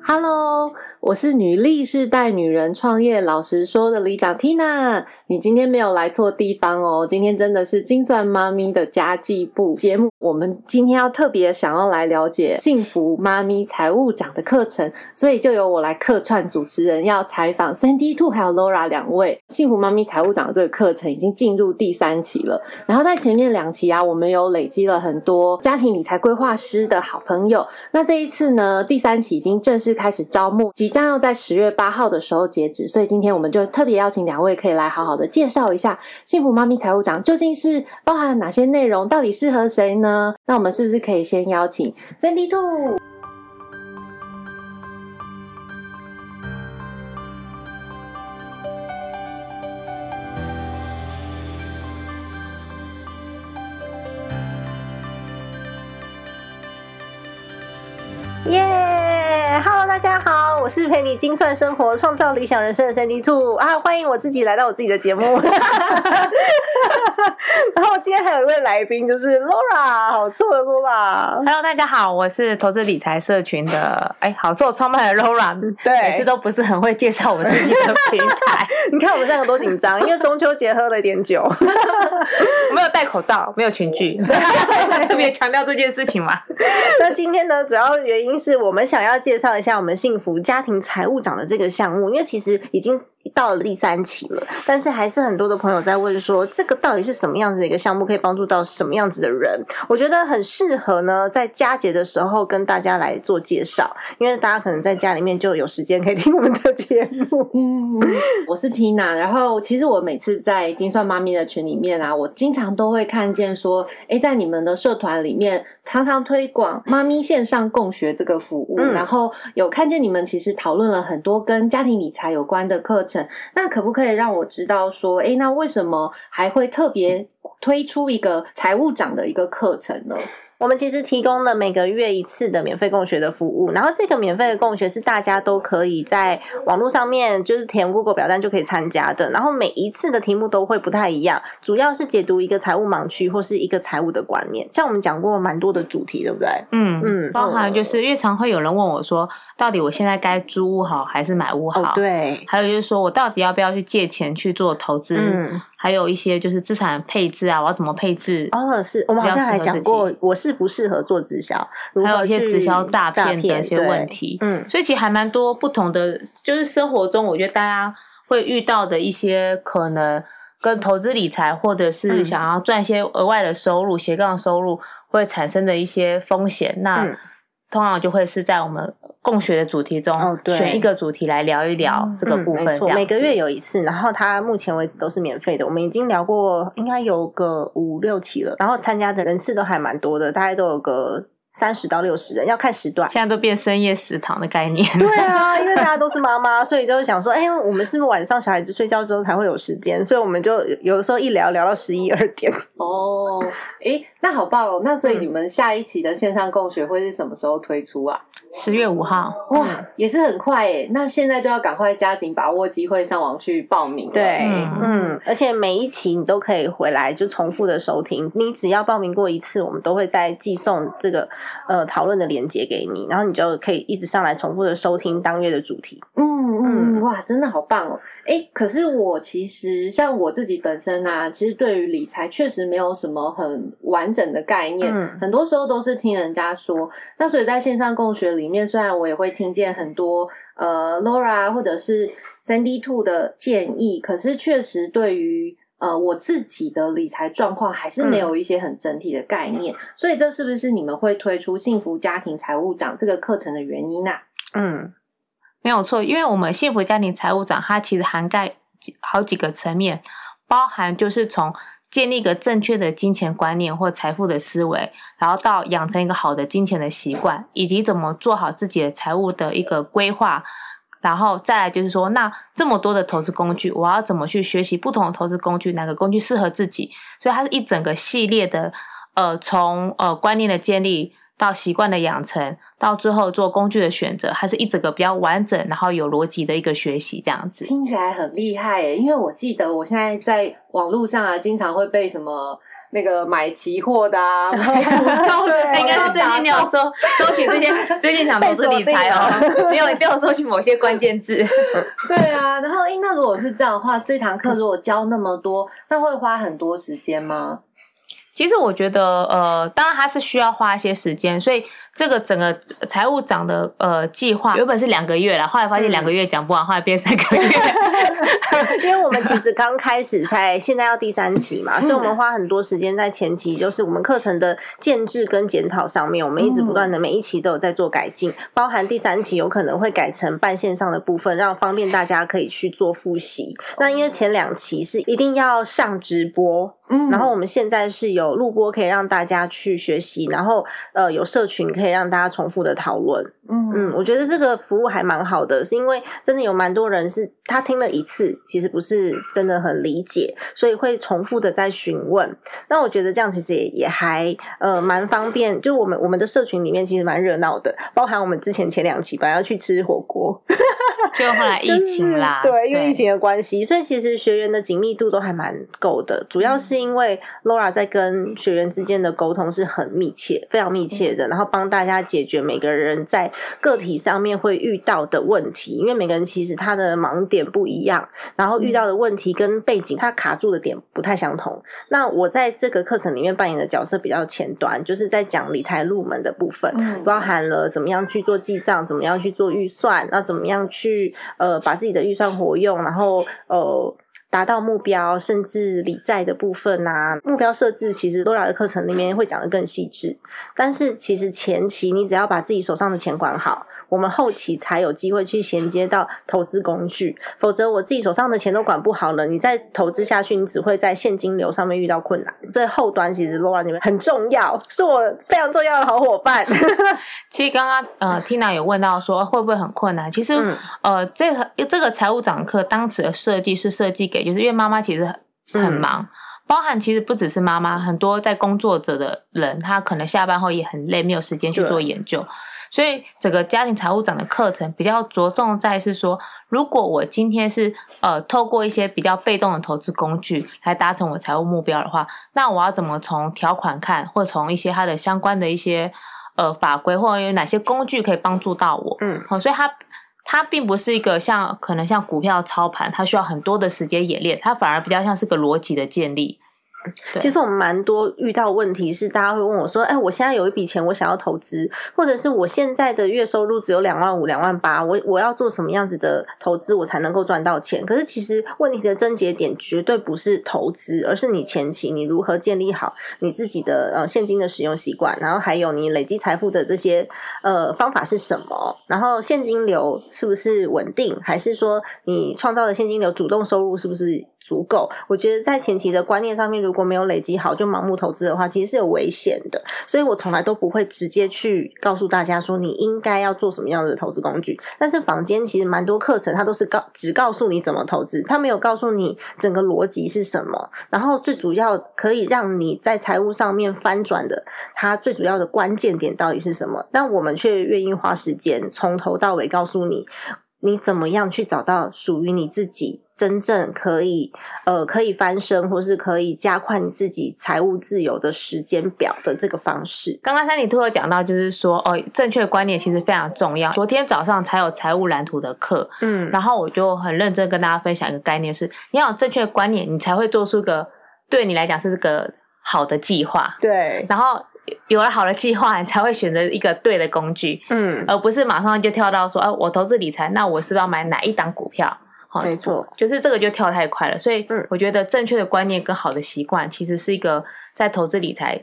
Hello，我是女力世代女人创业老实说的里长 Tina。你今天没有来错地方哦，今天真的是精算妈咪的家计部节目。我们今天要特别想要来了解幸福妈咪财务长的课程，所以就由我来客串主持人，要采访 Sandy Two 还有 Laura 两位幸福妈咪财务长这个课程已经进入第三期了。然后在前面两期啊，我们有累积了很多家庭理财规划师的好朋友。那这一次呢，第三期已经正式开始招募，即将要在十月八号的时候截止。所以今天我们就特别邀请两位，可以来好好的介绍一下幸福妈咪财务长究竟是包含哪些内容，到底适合谁呢？那我们是不是可以先邀请 Cindy Two？耶、h e l l o 大家好，我是陪你精算生活、创造理想人生的 Sandy Two 啊，欢迎我自己来到我自己的节目。然后今天还有一位来宾，就是 Laura，好做的 Laura。Hello，大家好，我是投资理财社群的哎，好做创办人 Laura，对每次都不是很会介绍我自己的平台，你看我们三个多紧张，因为中秋节喝了一点酒。我没有戴口罩，没有群聚，特别强调这件事情嘛。那今天呢，主要原因是我们想要介绍一下我们幸福家庭财务长的这个项目，因为其实已经到了第三期了，但是还是很多的朋友在问说，这个到底是什么样子的一个项目，可以帮助到什么样子的人？我觉得很适合呢，在佳节的时候跟大家来做介绍，因为大家可能在家里面就有时间可以听我们的节目。嗯，我是 Tina，然后其实我每次在金算妈咪的群里面啊，我经常都会看见说，哎，在你们的社团里面常常推广妈咪线上共学这个服务，嗯然后有看见你们其实讨论了很多跟家庭理财有关的课程，那可不可以让我知道说，诶，那为什么还会特别推出一个财务长的一个课程呢？我们其实提供了每个月一次的免费共学的服务，然后这个免费的共学是大家都可以在网络上面就是填 Google 表单就可以参加的，然后每一次的题目都会不太一样，主要是解读一个财务盲区或是一个财务的观念。像我们讲过蛮多的主题，对不对？嗯嗯包含就是因为常会有人问我说，到底我现在该租屋好还是买屋好？哦，对，还有就是说我到底要不要去借钱去做投资？嗯，还有一些就是资产配置啊，我要怎么配置？哦，是我们好像还讲过我适不适合做直销，还有一些直销诈诈骗的一些对问题。嗯，所以其实还蛮多不同的，就是生活中我觉得大家会遇到的一些可能跟投资理财，或者是嗯想要赚一些额外的收入、斜杠收入会产生的一些风险。那嗯通常就会是在我们共学的主题中，哦对选一个主题来聊一聊这个嗯部分。没错，每个月有一次，然后它目前为止都是免费的。我们已经聊过，应该有个五六期了，然后参加的人次都还蛮多的，大概都有个三十到六十人，要看时段。现在都变深夜食堂的概念。对啊，因为大家都是妈妈，所以都想说，哎、我们是不是晚上小孩子睡觉之后才会有时间？所以我们就有的时候一聊聊到十一二点。哦，诶，那好棒哦！那所以你们下一期的线上共学会是什么时候推出啊？十月五号，哇，也是很快诶。那现在就要赶快加紧把握机会，上网去报名。对，嗯嗯，而且每一期你都可以回来就重复的收听，你只要报名过一次，我们都会再寄送这个呃讨论的链接给你，然后你就可以一直上来重复的收听当月的主题。嗯嗯，嗯哇，真的好棒哦！哎，可是我其实像我自己本身啊，其实对于理财确实没有什么很完整的概念，嗯很多时候都是听人家说。那所以在线上共学里面，虽然我也会听见很多呃 Laura 或者是 Sandy Two 的建议，可是确实对于呃我自己的理财状况还是没有一些很整体的概念。所以这是不是你们会推出幸福家庭财务长这个课程的原因啊？嗯没有错，因为我们幸福家庭财务长，它其实涵盖好几个层面，包含就是从建立一个正确的金钱观念或财富的思维，然后到养成一个好的金钱的习惯，以及怎么做好自己的财务的一个规划。然后再来就是说，那这么多的投资工具，我要怎么去学习不同的投资工具，哪个工具适合自己？所以它是一整个系列的，呃，从呃观念的建立到习惯的养成，到最后做工具的选择，还是一整个比较完整，然后有逻辑的一个学习这样子。听起来很厉害耶！因为我记得我现在在网络上啊，经常会被什么那个买期货的啊，买股票的啊，应该是最近你有搜搜寻这些，最近想投资理财哦，你有你有搜寻某些关键字。对啊。然后，诶那如果是这样的话，这堂课如果教那么多，那会花很多时间吗？其实我觉得，呃，当然它是需要花一些时间，所以这个整个财务长的呃计划原本是两个月啦，后来发现两个月讲不完，后来变三个月。因为我们其实刚开始才现在要第三期嘛，所以我们花很多时间在前期，就是我们课程的建制跟检讨上面，我们一直不断的每一期都有在做改进，包含第三期有可能会改成半线上的部分，让方便大家可以去做复习。那因为前两期是一定要上直播，嗯。然后我们现在是有录播可以让大家去学习，然后呃有社群可以让大家重复的讨论。嗯嗯，我觉得这个服务还蛮好的，是因为真的有蛮多人是他听了一次，其实不是真的很理解，所以会重复的在询问。那我觉得这样其实也也还呃蛮方便，就我们我们的社群里面其实蛮热闹的，包含我们之前前两期本来要去吃火锅，就后来疫情啦，就是对，因为疫情的关系，所以其实学员的紧密度都还蛮够的。主要是因为 Laura 在跟学员之间的沟通是很密切、非常密切的，然后帮大家解决每个人在个体上面会遇到的问题。因为每个人其实他的盲点不一样，然后遇到的问题跟背景他卡住的点不太相同。那我在这个课程里面扮演的角色比较前端，就是在讲理财入门的部分。嗯包含了怎么样去做记账，怎么样去做预算，那怎么样去呃把自己的预算活用，然后呃达到目标，甚至理债的部分啊，目标设置其实多拉的课程里面会讲的更细致。但是其实前期你只要把自己手上的钱管好，我们后期才有机会去衔接到投资工具，否则我自己手上的钱都管不好了，你再投资下去，你只会在现金流上面遇到困难。所以后端其实 Laura 你们很重要，是我非常重要的好伙伴。其实刚刚呃，Tina 有问到说会不会很困难？其实、嗯呃，这个这个财务长课当时的设计是设计给，就是因为妈妈其实很忙，包含其实不只是妈妈，很多在工作者的人，他可能下班后也很累，没有时间去做研究。所以整个家庭财务长的课程比较着重在是说，如果我今天是呃透过一些比较被动的投资工具来达成我财务目标的话，那我要怎么从条款看，或从一些它的相关的一些呃法规，或者有哪些工具可以帮助到我？嗯好、所以它它并不是一个像可能像股票操盘，它需要很多的时间演练，它反而比较像是个逻辑的建立。对。其实我们蛮多遇到问题是，大家会问我说：“哎，我现在有一笔钱，我想要投资，或者是我现在的月收入只有两万五、两万八，我我要做什么样子的投资，我才能够赚到钱？”可是其实问题的症结点绝对不是投资，而是你前期你如何建立好你自己的呃现金的使用习惯，然后还有你累积财富的这些呃方法是什么，然后现金流是不是稳定，还是说你创造的现金流主动收入是不是足够？我觉得在前期的观念上面，如果没有累积好就盲目投资的话，其实是有危险的。所以我从来都不会直接去告诉大家说你应该要做什么样的投资工具。但是坊间其实蛮多课程，它都是告只告诉你怎么投资，它没有告诉你整个逻辑是什么。然后最主要可以让你在财务上面翻转的，它最主要的关键点到底是什么？但我们却愿意花时间从头到尾告诉你。你怎么样去找到属于你自己真正可以呃可以翻身，或是可以加快你自己财务自由的时间表的这个方式？刚刚三里兔有讲到，就是说哦，正确的观念其实非常重要。昨天早上才有财务蓝图的课，嗯然后我就很认真跟大家分享一个概念是，你要有正确的观念，你才会做出个对你来讲是个好的计划。对，然后有了好的计划，你才会选择一个对的工具，嗯，而不是马上就跳到说，啊，我投资理财，那我是不是要买哪一档股票？好没错，就是这个就跳太快了。所以嗯，我觉得正确的观念跟好的习惯，其实是一个在投资理财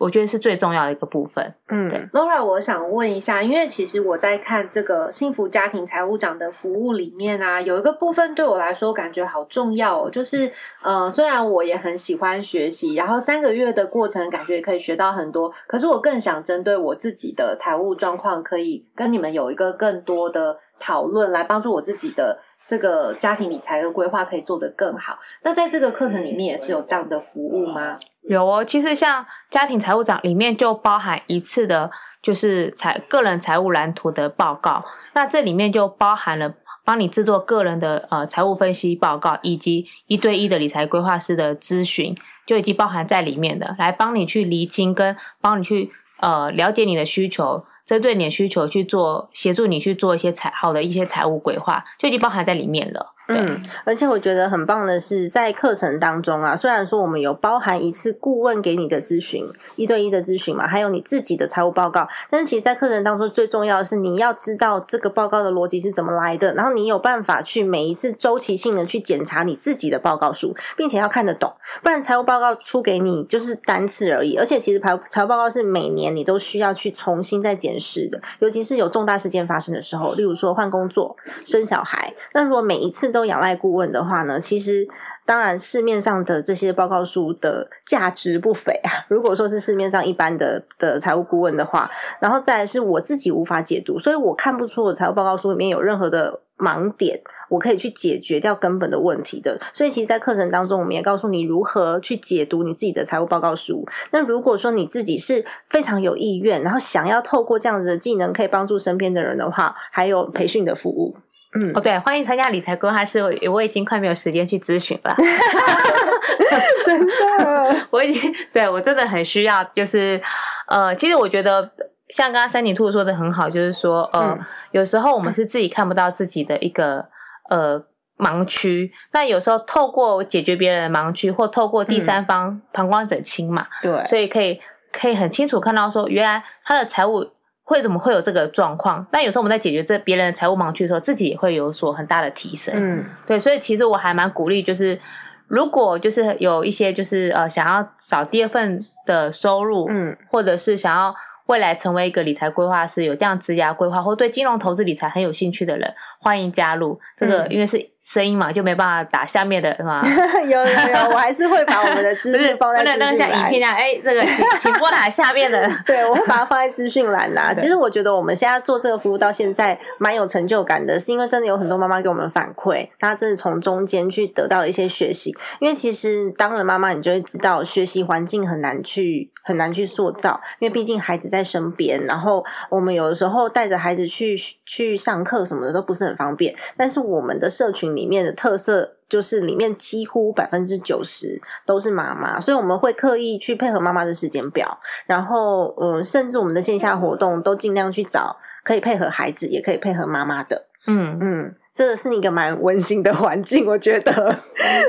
我觉得是最重要的一个部分。嗯对 Laura，我想问一下，因为其实我在看这个幸福家庭财务长的服务里面啊，有一个部分对我来说感觉好重要哦，就是呃，虽然我也很喜欢学习，然后三个月的过程感觉也可以学到很多，可是我更想针对我自己的财务状况，可以跟你们有一个更多的讨论，来帮助我自己的。这个家庭理财的规划可以做得更好。那在这个课程里面也是有这样的服务吗？有哦，其实像家庭财务长里面就包含一次的，就是财个人财务蓝图的报告。那这里面就包含了帮你制作个人的呃财务分析报告，以及一对一的理财规划师的咨询，就已经包含在里面的，来帮你去厘清跟帮你去呃了解你的需求。针对你的需求去做，协助你去做一些财号的一些财务规划，就已经包含在里面了。嗯，而且我觉得很棒的是，在课程当中啊，虽然说我们有包含一次顾问给你的咨询，一对一的咨询嘛，还有你自己的财务报告，但是其实，在课程当中最重要的是你要知道这个报告的逻辑是怎么来的，然后你有办法去每一次周期性的去检查你自己的报告书，并且要看得懂，不然财务报告出给你就是单次而已，而且其实财财务报告是每年你都需要去重新再检视的，尤其是有重大事件发生的时候，例如说换工作、生小孩，那如果每一次都仰赖顾问的话呢，其实当然市面上的这些报告书的价值不菲啊。如果说是市面上一般的的财务顾问的话，然后再来是我自己无法解读，所以我看不出我财务报告书里面有任何的盲点，我可以去解决掉根本的问题的。所以其实，在课程当中，我们也告诉你如何去解读你自己的财务报告书。那如果说你自己是非常有意愿，然后想要透过这样子的技能可以帮助身边的人的话，还有培训的服务。嗯。哦，对，欢迎参加理财规划师，我我已经快没有时间去咨询了。真的，我已经对我真的很需要，就是呃，其实我觉得像刚刚三井兔说的很好，就是说呃，嗯。有时候我们是自己看不到自己的一个呃盲区，那有时候透过解决别人的盲区，或透过第三方旁观者清嘛，对，所以可以可以很清楚看到说，原来他的财务。为什么会有这个状况？但有时候我们在解决这别人的财务盲区的时候，自己也会有所很大的提升。嗯对，所以其实我还蛮鼓励，就是如果就是有一些就是呃想要找第二份的收入，嗯或者是想要未来成为一个理财规划师，有这样职涯规划或对金融投资理财很有兴趣的人，欢迎加入。这个嗯因为是声音嘛，就没办法打下面的是吗？有有有，我还是会把我们的资讯放在不能资讯当像影片那栏。样，哎，这个请请拨打下面的。对，我会把它放在资讯栏 呐。其实我觉得我们现在做这个服务到现在蛮有成就感的，是因为真的有很多妈妈给我们反馈，大家真的从中间去得到了一些学习。因为其实当了妈妈，你就会知道学习环境很难去很难去塑造，因为毕竟孩子在身边，然后我们有的时候带着孩子去去上课什么的都不是很方便。但是我们的社群里面的特色。就是里面几乎百分之九十都是妈妈，所以我们会刻意去配合妈妈的时间表，然后嗯，甚至我们的线下活动都尽量去找可以配合孩子，也可以配合妈妈的。嗯，嗯，这个是一个蛮温馨的环境，我觉得。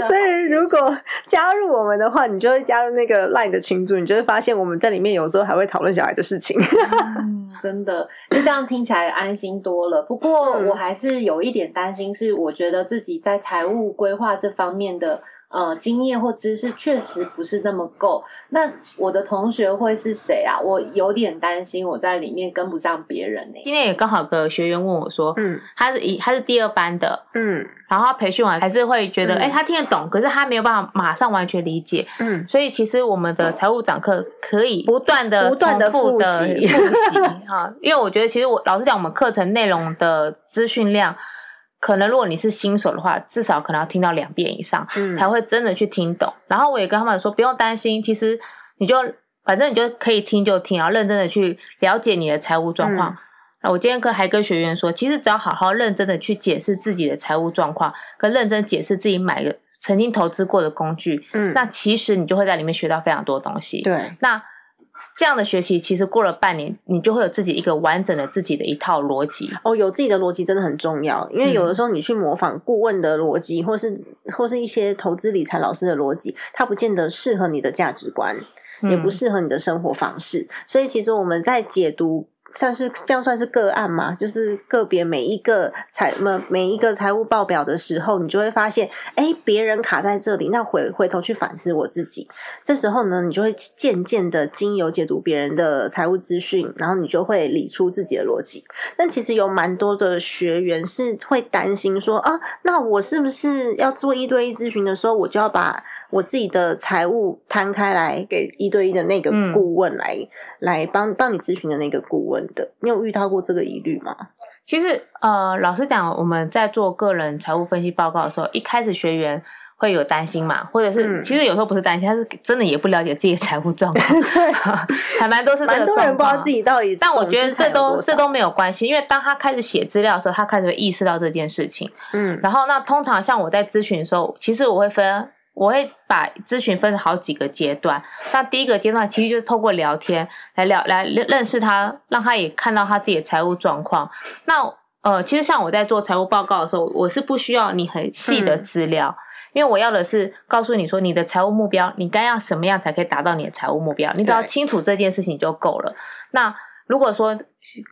所以如果加入我们的话，你就会加入那个 LINE 的群组，你就会发现我们在里面有时候还会讨论小孩的事情。真的，因为这样听起来安心多了。不过嗯 我还是有一点担心，是我觉得自己在财务规划这方面的呃经验或知识确实不是那么够。那我的同学会是谁啊？我有点担心我在里面跟不上别人呢、今天也刚好有个学员问我说，嗯他是一他是第二班的，嗯然后他培训完还是会觉得，嗯哎、他听得懂，可是他没有办法马上完全理解。嗯，所以其实我们的财务长课可以不断的不断的复习复习哈，因为我觉得其实我老实讲，我们课程内容的资讯量，可能如果你是新手的话，至少可能要听到两遍以上，嗯才会真的去听懂。然后我也跟他们说，不用担心，其实你就反正你就可以听就听，然后认真的去了解你的财务状况。嗯那我今天跟还跟学员说，其实只要好好认真的去解释自己的财务状况，跟认真解释自己买的曾经投资过的工具，嗯，那其实你就会在里面学到非常多东西。，对，那这样的学习，其实过了半年，你就会有自己一个完整的自己的一套逻辑。哦，有自己的逻辑真的很重要，因为有嗯的时候你去模仿顾问的逻辑，或是或是一些投资理财老师的逻辑，它不见得适合你的价值观，也不嗯适合你的生活方式。所以其实我们在解读算是这样算是个案嘛？就是个别每一个财每每一个财务报表的时候，你就会发现，哎，别人卡在这里，那回回头去反思我自己。这时候呢，你就会渐渐的经由解读别人的财务资讯，然后你就会理出自己的逻辑。但其实有蛮多的学员是会担心说啊，那我是不是要做一对一咨询的时候，我就要把我自己的财务摊开来给一对一的那个嗯顾问来、来帮帮你咨询的那个顾问的？你有遇到过这个疑虑吗？其实呃，老实讲，我们在做个人财务分析报告的时候，一开始学员会有担心嘛，或者是、嗯其实有时候不是担心，他是真的也不了解自己的财务状况，对，还蛮多是这蛮个多人不知道自己到底，但我觉得这都这这都没有关系，因为当他开始写资料的时候，他开始会意识到这件事情。嗯然后那通常像我在咨询的时候，其实我会分，我会把咨询分成好几个阶段。那第一个阶段其实就是透过聊天来聊来认认识他，让他也看到他自己的财务状况。那呃，其实像我在做财务报告的时候，我是不需要你很细的嗯资料。因为我要的是告诉你说你的财务目标，你该要什么样才可以达到你的财务目标，你只要清楚这件事情就够了。那如果说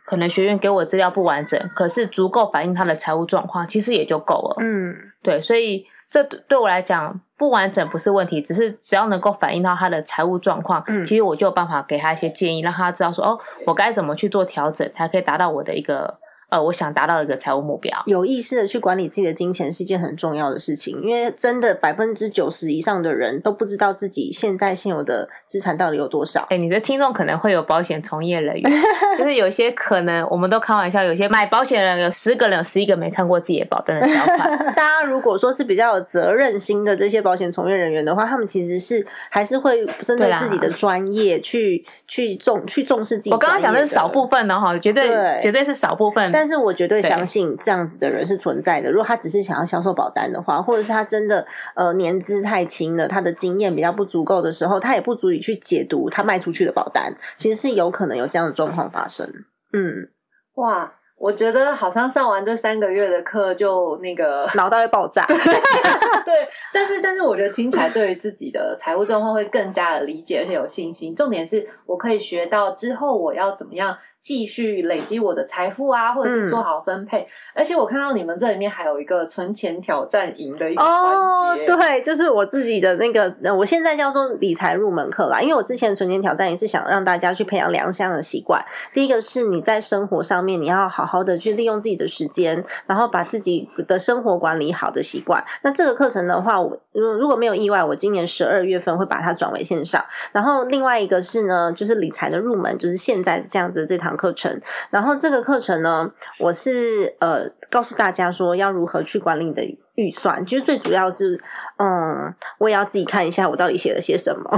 可能学员给我资料不完整，可是足够反映他的财务状况，其实也就够了。嗯对，所以这对对我来讲不完整不是问题，只是只要能够反映到他的财务状况，嗯其实我就有办法给他一些建议，让他知道说哦，我该怎么去做调整，才可以达到我的一个呃我想达到一个财务目标。有意识的去管理自己的金钱是一件很重要的事情，因为真的百分之九十以上的人都不知道自己现在现有的资产到底有多少。哎，你的听众可能会有保险从业人员，就是有些可能我们都开玩笑，有些买保险的人有十个人有十一个没看过自己的保单的条款。大家如果说是比较有责任心的这些保险从业人员的话，他们其实是还是会针对自己的专业去去重去重视自己。我刚刚讲的是少部，分的，哈，绝对对绝对是少部分。但是我绝对对相信这样子的人是存在的。如果他只是想要销售保单的话，或者是他真的呃年资太轻了，他的经验比较不足够的时候，他也不足以去解读他卖出去的保单，其实是有可能有这样的状况发生。嗯，哇，我觉得好像上完这三个月的课就那个 脑袋会爆炸。对，但是但是我觉得听起来对于自己的财务状况会更加的理解，而且有信心。重点是我可以学到之后我要怎么样继续累积我的财富啊，或者是嗯做好分配。而且我看到你们这里面还有一个存钱挑战营的一个哦环节，，对，就是我自己的那个，呃我现在叫做理财入门课啦。因为我之前存钱挑战也是想让大家去培养两项的习惯。第一个是你在生活上面，你要好好的去利用自己的时间，然后把自己的生活管理好的习惯。那这个课程的话，我如如果没有意外，我今年十二月份会把它转为线上。然后另外一个是呢，就是理财的入门，就是现在这样子的这堂课程。然后这个课程呢，我是呃告诉大家说要如何去管理你的预算，其实最主要是，嗯，我也要自己看一下我到底写了些什么，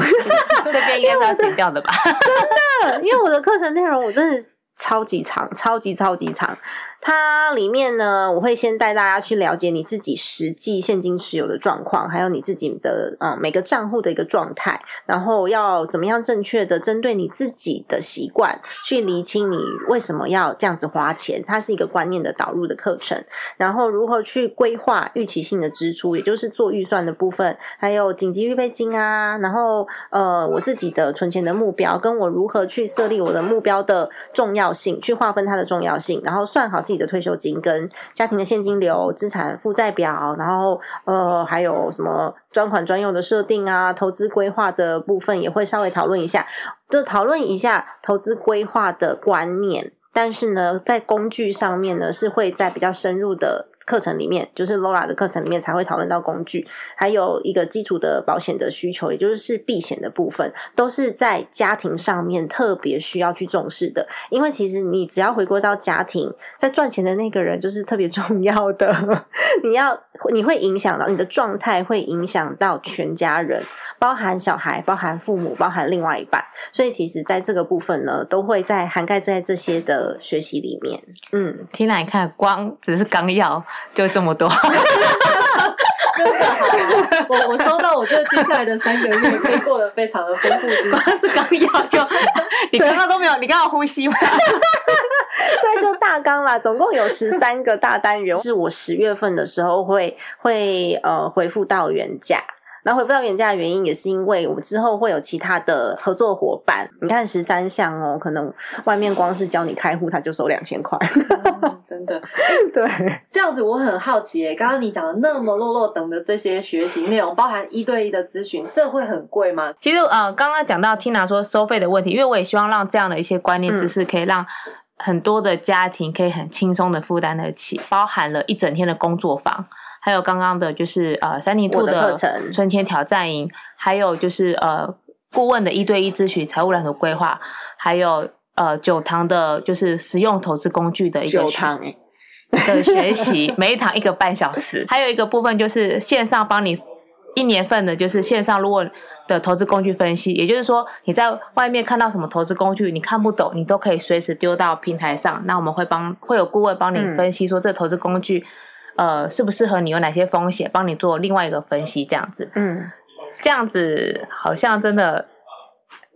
这边应该是要剪掉的吧？因为我的课程内容我真的超级长，超级超级长。它里面呢，我会先带大家去了解你自己实际现金持有的状况，还有你自己的嗯每个账户的一个状态，然后要怎么样正确的针对你自己的习惯去厘清你为什么要这样子花钱，它是一个观念的导入的课程。然后如何去规划预期性的支出，也就是做预算的部分，还有紧急预备金啊，然后呃我自己的存钱的目标，跟我如何去设立我的目标的重要要性，去划分它的重要性，然后算好自己的退休金跟家庭的现金流、资产负债表，然后呃还有什么专款专用的设定啊，投资规划的部分也会稍微讨论一下，就讨论一下投资规划的观念。但是呢，在工具上面呢，是会在比较深入的课程里面，就是 Laura 的课程里面才会讨论到工具，还有一个基础的保险的需求，也就是避险的部分，都是在家庭上面特别需要去重视的。因为其实你只要回归到家庭，在赚钱的那个人就是特别重要的，你要你会影响到你的状态，会影响到全家人，包含小孩，包含父母，包含另外一半。所以其实在这个部分呢，都会在涵盖在这些的学习里面。嗯，听来你看，光只是纲要就这么多。真的好。我我收到，我这接下来的三个月可以过得非常的丰富精彩。是刚要就，你刚刚都没有，你刚刚呼吸吗？对，就大纲啦，总共有十三个大单元，是我十月份的时候会会呃回复到原价。然后恢复到原价的原因，也是因为我们之后会有其他的合作伙伴。你看十三项哦，可能外面光是教你开户，他就收两千块。嗯真的，对，这样子我很好奇耶。刚刚你讲的那么落落等的这些学习内容，包含一对一的咨询，这会很贵吗？其实呃，刚刚讲到 Tina 说收费的问题，因为我也希望让这样的一些观念知识可以让很多的家庭可以很轻松的负担得起，包含了一整天的工作坊，还有刚刚的就是呃三零兔的课的程存钱挑战营，还有就是呃顾问的一对一咨询、财务蓝图规划，还有呃九堂的就是实用投资工具的一个学九堂哎、的 学习，每一堂一个半小时。还有一个部分就是线上帮你一年份的，就是线上如果的投资工具分析，也就是说你在外面看到什么投资工具你看不懂，你都可以随时丢到平台上，那我们会帮会有顾问帮你嗯分析说这投资工具。呃，适不适合你？有哪些风险？帮你做另外一个分析，这样子，嗯，这样子好像真的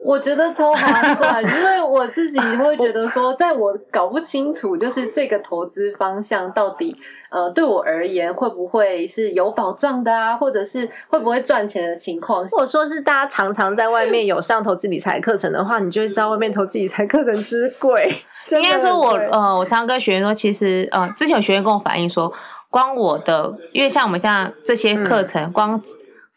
我觉得超划算，因为我自己会觉得说，在我搞不清楚就是这个投资方向到底呃对我而言会不会是有保障的啊，或者是会不会赚钱的情况下，如果说是大家常常在外面有上投资理财课程的话，你就会知道外面投资理财课程之贵。应该说我，呃，我常常跟学员说，其实呃，之前有学员跟我反映说，光我的，因为像我们像这些课程，光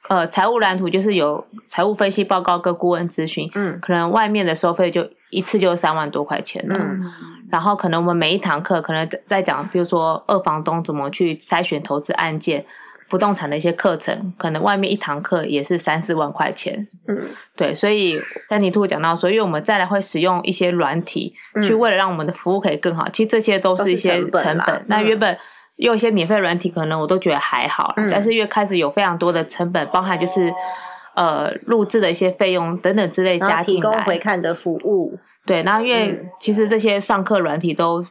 呃财务蓝图就是有财务分析报告跟顾问咨询，嗯。可能外面的收费就一次就三万多块钱了。嗯。然后可能我们每一堂课可能在在讲，比如说二房东怎么去筛选投资案件。不动产的一些课程，可能外面一堂课也是三四万块钱，嗯。对，所以三体兔讲到说，因为我们再来会使用一些软体，嗯。去为了让我们的服务可以更好，其实这些都都是是一些成本成本。那嗯。原本用一些免费软体，可能我都觉得还好，嗯但是因为开始有非常多的成本，包含就是呃录制的一些费用等等之类加进来，回看的服务，对，然后因为嗯其实这些上课软体都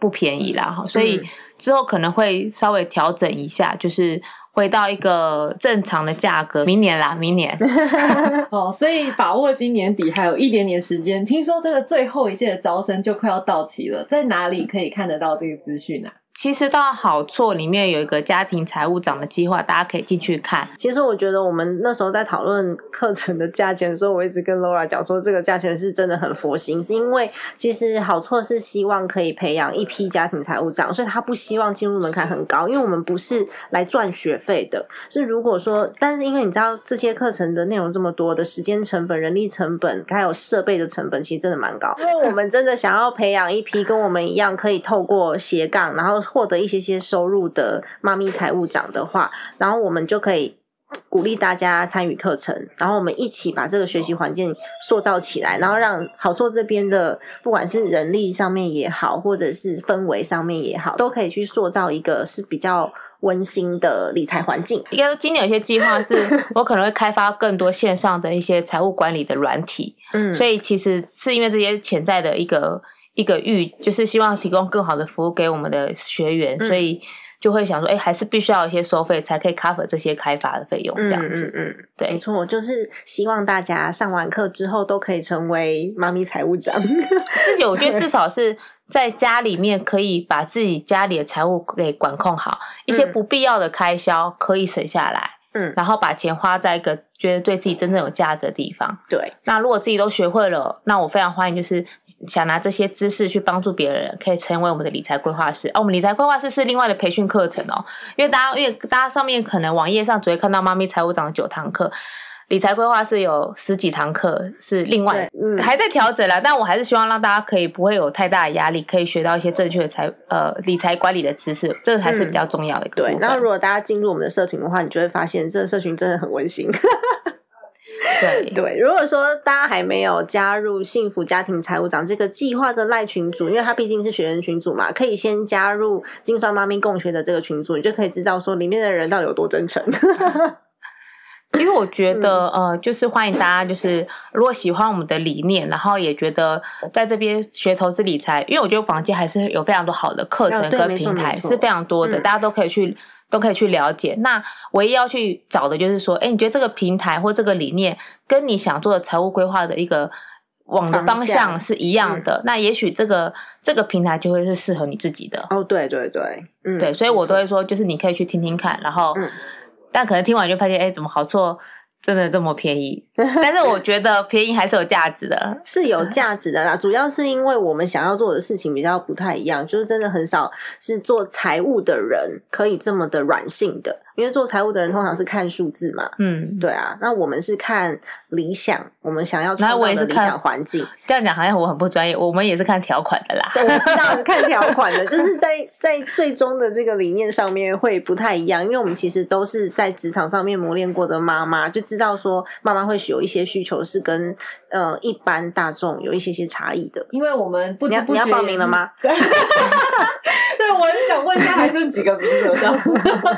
不便宜啦，哈，所以嗯之后可能会稍微调整一下，就是回到一个正常的价格。明年啦，明年。哦，所以把握今年底还有一点点时间。听说这个最后一届的招生就快要到期了，在哪里可以看得到这个资讯啊？其实到好错里面有一个家庭财务长的计划，大家可以进去看。其实我觉得我们那时候在讨论课程的价钱的时候，我一直跟 Laura 讲说，这个价钱是真的很佛心，是因为其实好错是希望可以培养一批家庭财务长，所以他不希望进入门槛很高，因为我们不是来赚学费的。是如果说，但是因为你知道这些课程的内容这么多的时间成本、人力成本，还有设备的成本，其实真的蛮高。因 为我们真的想要培养一批跟我们一样可以透过斜杠，然后获得一些些收入的妈咪财务长的话，然后我们就可以鼓励大家参与课程，然后我们一起把这个学习环境塑造起来，然后让好做这边的不管是人力上面也好，或者是氛围上面也好，都可以去塑造一个是比较温馨的理财环境。应该说，今年有些计划是 我可能会开发更多线上的一些财务管理的软体，嗯所以其实是因为这些潜在的一个一个预，就是希望提供更好的服务给我们的学员，嗯所以就会想说，哎，还是必须要有一些收费才可以 cover 这些开发的费用，这样子。嗯嗯，对没错，就是希望大家上完课之后都可以成为妈咪财务长。自己我觉得至少是在家里面可以把自己家里的财务给管控好，一些嗯不必要的开销可以省下来，嗯，然后把钱花在一个觉得对自己真正有价值的地方。对，那如果自己都学会了，那我非常欢迎，就是想拿这些知识去帮助别人，可以成为我们的理财规划师。哦，我们理财规划师是另外的培训课程哦，因为大家因为大家上面可能网页上只会看到妈咪财务长的九堂课。理财规划是有十几堂课，是另外嗯还在调整啦，但我还是希望让大家可以不会有太大的压力，可以学到一些正确的财呃理财管理的知识，这个才是比较重要的对然后如果大家进入我们的社群的话，你就会发现这个社群真的很温馨。对 对，如果说大家还没有加入幸福家庭财务长这个计划的赖群组，因为它毕竟是学员群组嘛，可以先加入金算妈咪共学的这个群组，你就可以知道说里面的人到底有多真诚。因为我觉得，嗯。呃，就是欢迎大家，就是如果喜欢我们的理念，然后也觉得在这边学投资理财，因为我觉得房间还是有非常多好的课程跟平台是非常多的，嗯。大家都可以去都可以去了解。那唯一要去找的就是说，哎，你觉得这个平台或这个理念跟你想做的财务规划的一个往的方方向向是一样的，那也许这个这个平台就会是适合你自己的。哦，对对对，嗯，对，所以我都会说，就是你可以去听听看，然后嗯但可能听完就发现，哎，怎么好错？真的这么便宜？但是我觉得便宜还是有价值的。是有价值的啦，主要是因为我们想要做的事情比较不太一样，就是真的很少是做财务的人可以这么的软性的，因为做财务的人通常是看数字嘛。嗯，对啊，那我们是看理想，我们想要创那我造的理也是看想环境。这样讲好像我很不专业，我们也是看条款的啦。对，我知道你 看条款的，就是在在最终的这个理念上面会不太一样，因为我们其实都是在职场上面磨练过的妈妈，就知道说妈妈会有一些需求是跟呃一般大众有一些些差异的。因为我们不你要你要报名了吗？我是想问一下，还剩几个名额这样子？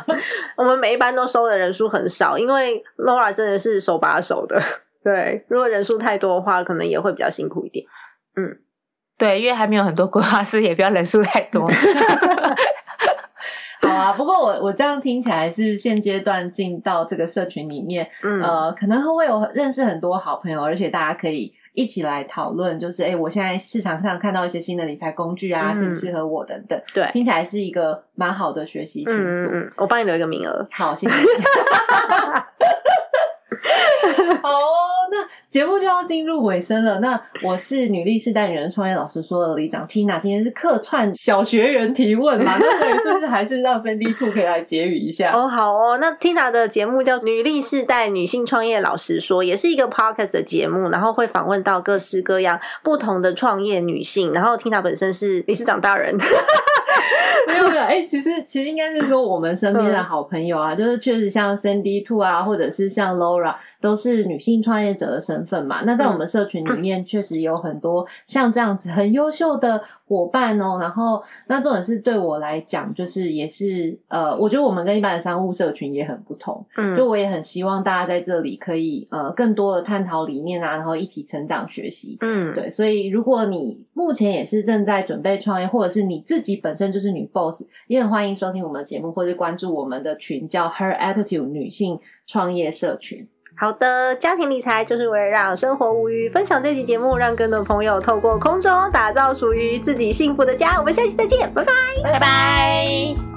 我们每一班都收的人数很少，因为 Laura 真的是手把手的。对，如果人数太多的话，可能也会比较辛苦一点。嗯对，因为还没有很多规划师，也不要人数太多。好啊，不过我我这样听起来是现阶段进到这个社群里面，嗯，呃，可能会有认识很多好朋友，而且大家可以一起来讨论，就是哎、诶我现在市场上看到一些新的理财工具啊，嗯适不适合我等等，对，听起来是一个蛮好的学习群组。我帮你留一个名额。好，谢谢。好节目就要进入尾声了。那我是女力世代女人创业老师说的李长 Tina，今天是客串小学员提问嘛，那所以是不是还是让 Cindy Two 可以来结语一下？哦，好哦。那 Tina 的节目叫《女力世代女性创业老师说》，也是一个 podcast 的节目，然后会访问到各式各样不同的创业女性。然后 Tina 本身是理事长大人，没有没有，哎、其实其实应该是说我们身边的好朋友啊，就是确实像 Cindy Two 啊，或者是像 Laura，都是女性创业者的身份嘛。那在我们社群里面，确实有很多像这样子很优秀的伙伴哦。然后，那重点是对我来讲，就是也是呃，我觉得我们跟一般的商务社群也很不同。嗯就我也很希望大家在这里可以呃更多的探讨理念啊，然后一起成长学习。嗯，对，所以如果你目前也是正在准备创业，或者是你自己本身就是女 boss，也很欢迎收听我们的节目，或是关注我们的群叫 Her Attitude 女性创业社群。好的，家庭理财就是为了让生活无虞。分享这期节目，让更多朋友透过空中打造属于自己幸福的家。我们下期再见，拜拜。拜拜。